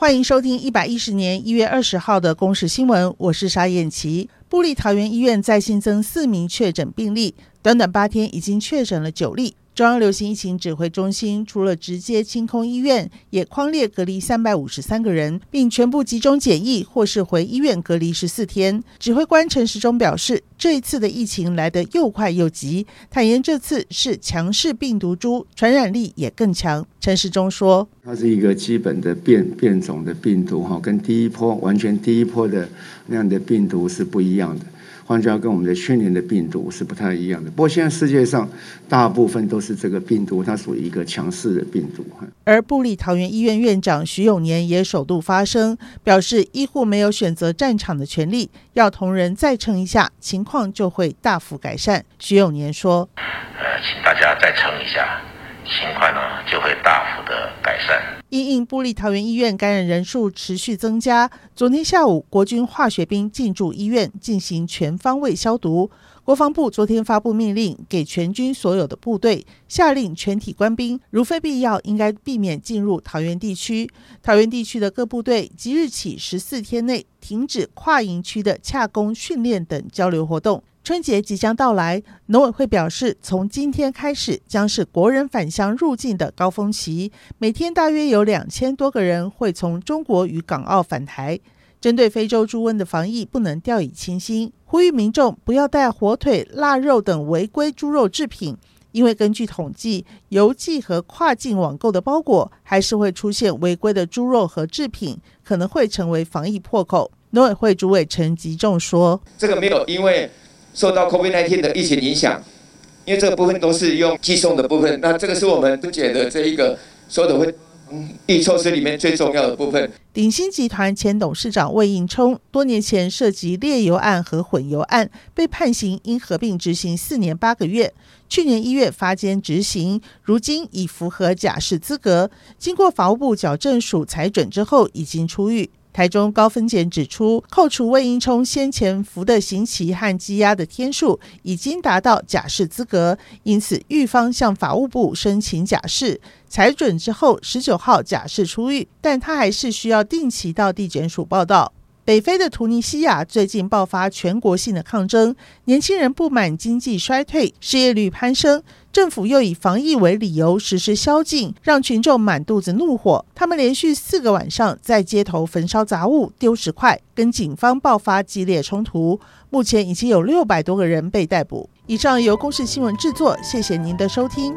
欢迎收听一百一十年一月二十号的公视新闻，我是沙燕琪。布力桃园医院再新增四名确诊病例，短短八天已经确诊了九例。中央流行疫情指挥中心除了直接清空医院，也框列隔离三百五十三个人，并全部集中检疫或是回医院隔离十四天。指挥官陈时中表示，这一次的疫情来得又快又急，坦言这次是强势病毒株，传染力也更强。陈时中说：“它是一个基本的变变种的病毒，哈，跟第一波完全第一波的那样的病毒是不一样的。”换句话跟我们的去年的病毒是不太一样的。不过现在世界上大部分都是这个病毒，它属于一个强势的病毒。而布里桃园医院院长徐永年也首度发声，表示医护没有选择战场的权利，要同仁再撑一下，情况就会大幅改善。徐永年说：“呃，请大家再撑一下。”情况呢就会大幅的改善。因应布立桃园医院感染人数持续增加，昨天下午国军化学兵进驻医院进行全方位消毒。国防部昨天发布命令，给全军所有的部队下令全体官兵，如非必要，应该避免进入桃园地区。桃园地区的各部队即日起十四天内停止跨营区的洽工训练等交流活动。春节即将到来，农委会表示，从今天开始将是国人返乡入境的高峰期，每天大约有两千多个人会从中国与港澳返台。针对非洲猪瘟的防疫，不能掉以轻心，呼吁民众不要带火腿、腊肉等违规猪肉制品，因为根据统计，邮寄和跨境网购的包裹还是会出现违规的猪肉和制品，可能会成为防疫破口。农委会主委陈吉仲说：“这个没有，因为。”受到 COVID-19 的疫情影响，因为这个部分都是用寄送的部分，那这个是我们不解的这一个所有的会疫措施里面最重要的部分。鼎新集团前董事长魏应充多年前涉及劣油案和混油案，被判刑，应合并执行四年八个月。去年一月发监执行，如今已符合假释资格，经过法务部矫正署裁准之后，已经出狱。台中高分检指出，扣除魏应充先前服的刑期和羁押的天数，已经达到假释资格，因此狱方向法务部申请假释，裁准之后，十九号假释出狱，但他还是需要定期到地检署报到。北非的突尼西亚最近爆发全国性的抗争，年轻人不满经济衰退、失业率攀升。政府又以防疫为理由实施宵禁，让群众满肚子怒火。他们连续四个晚上在街头焚烧杂物、丢石块，跟警方爆发激烈冲突。目前已经有六百多个人被逮捕。以上由公视新闻制作，谢谢您的收听。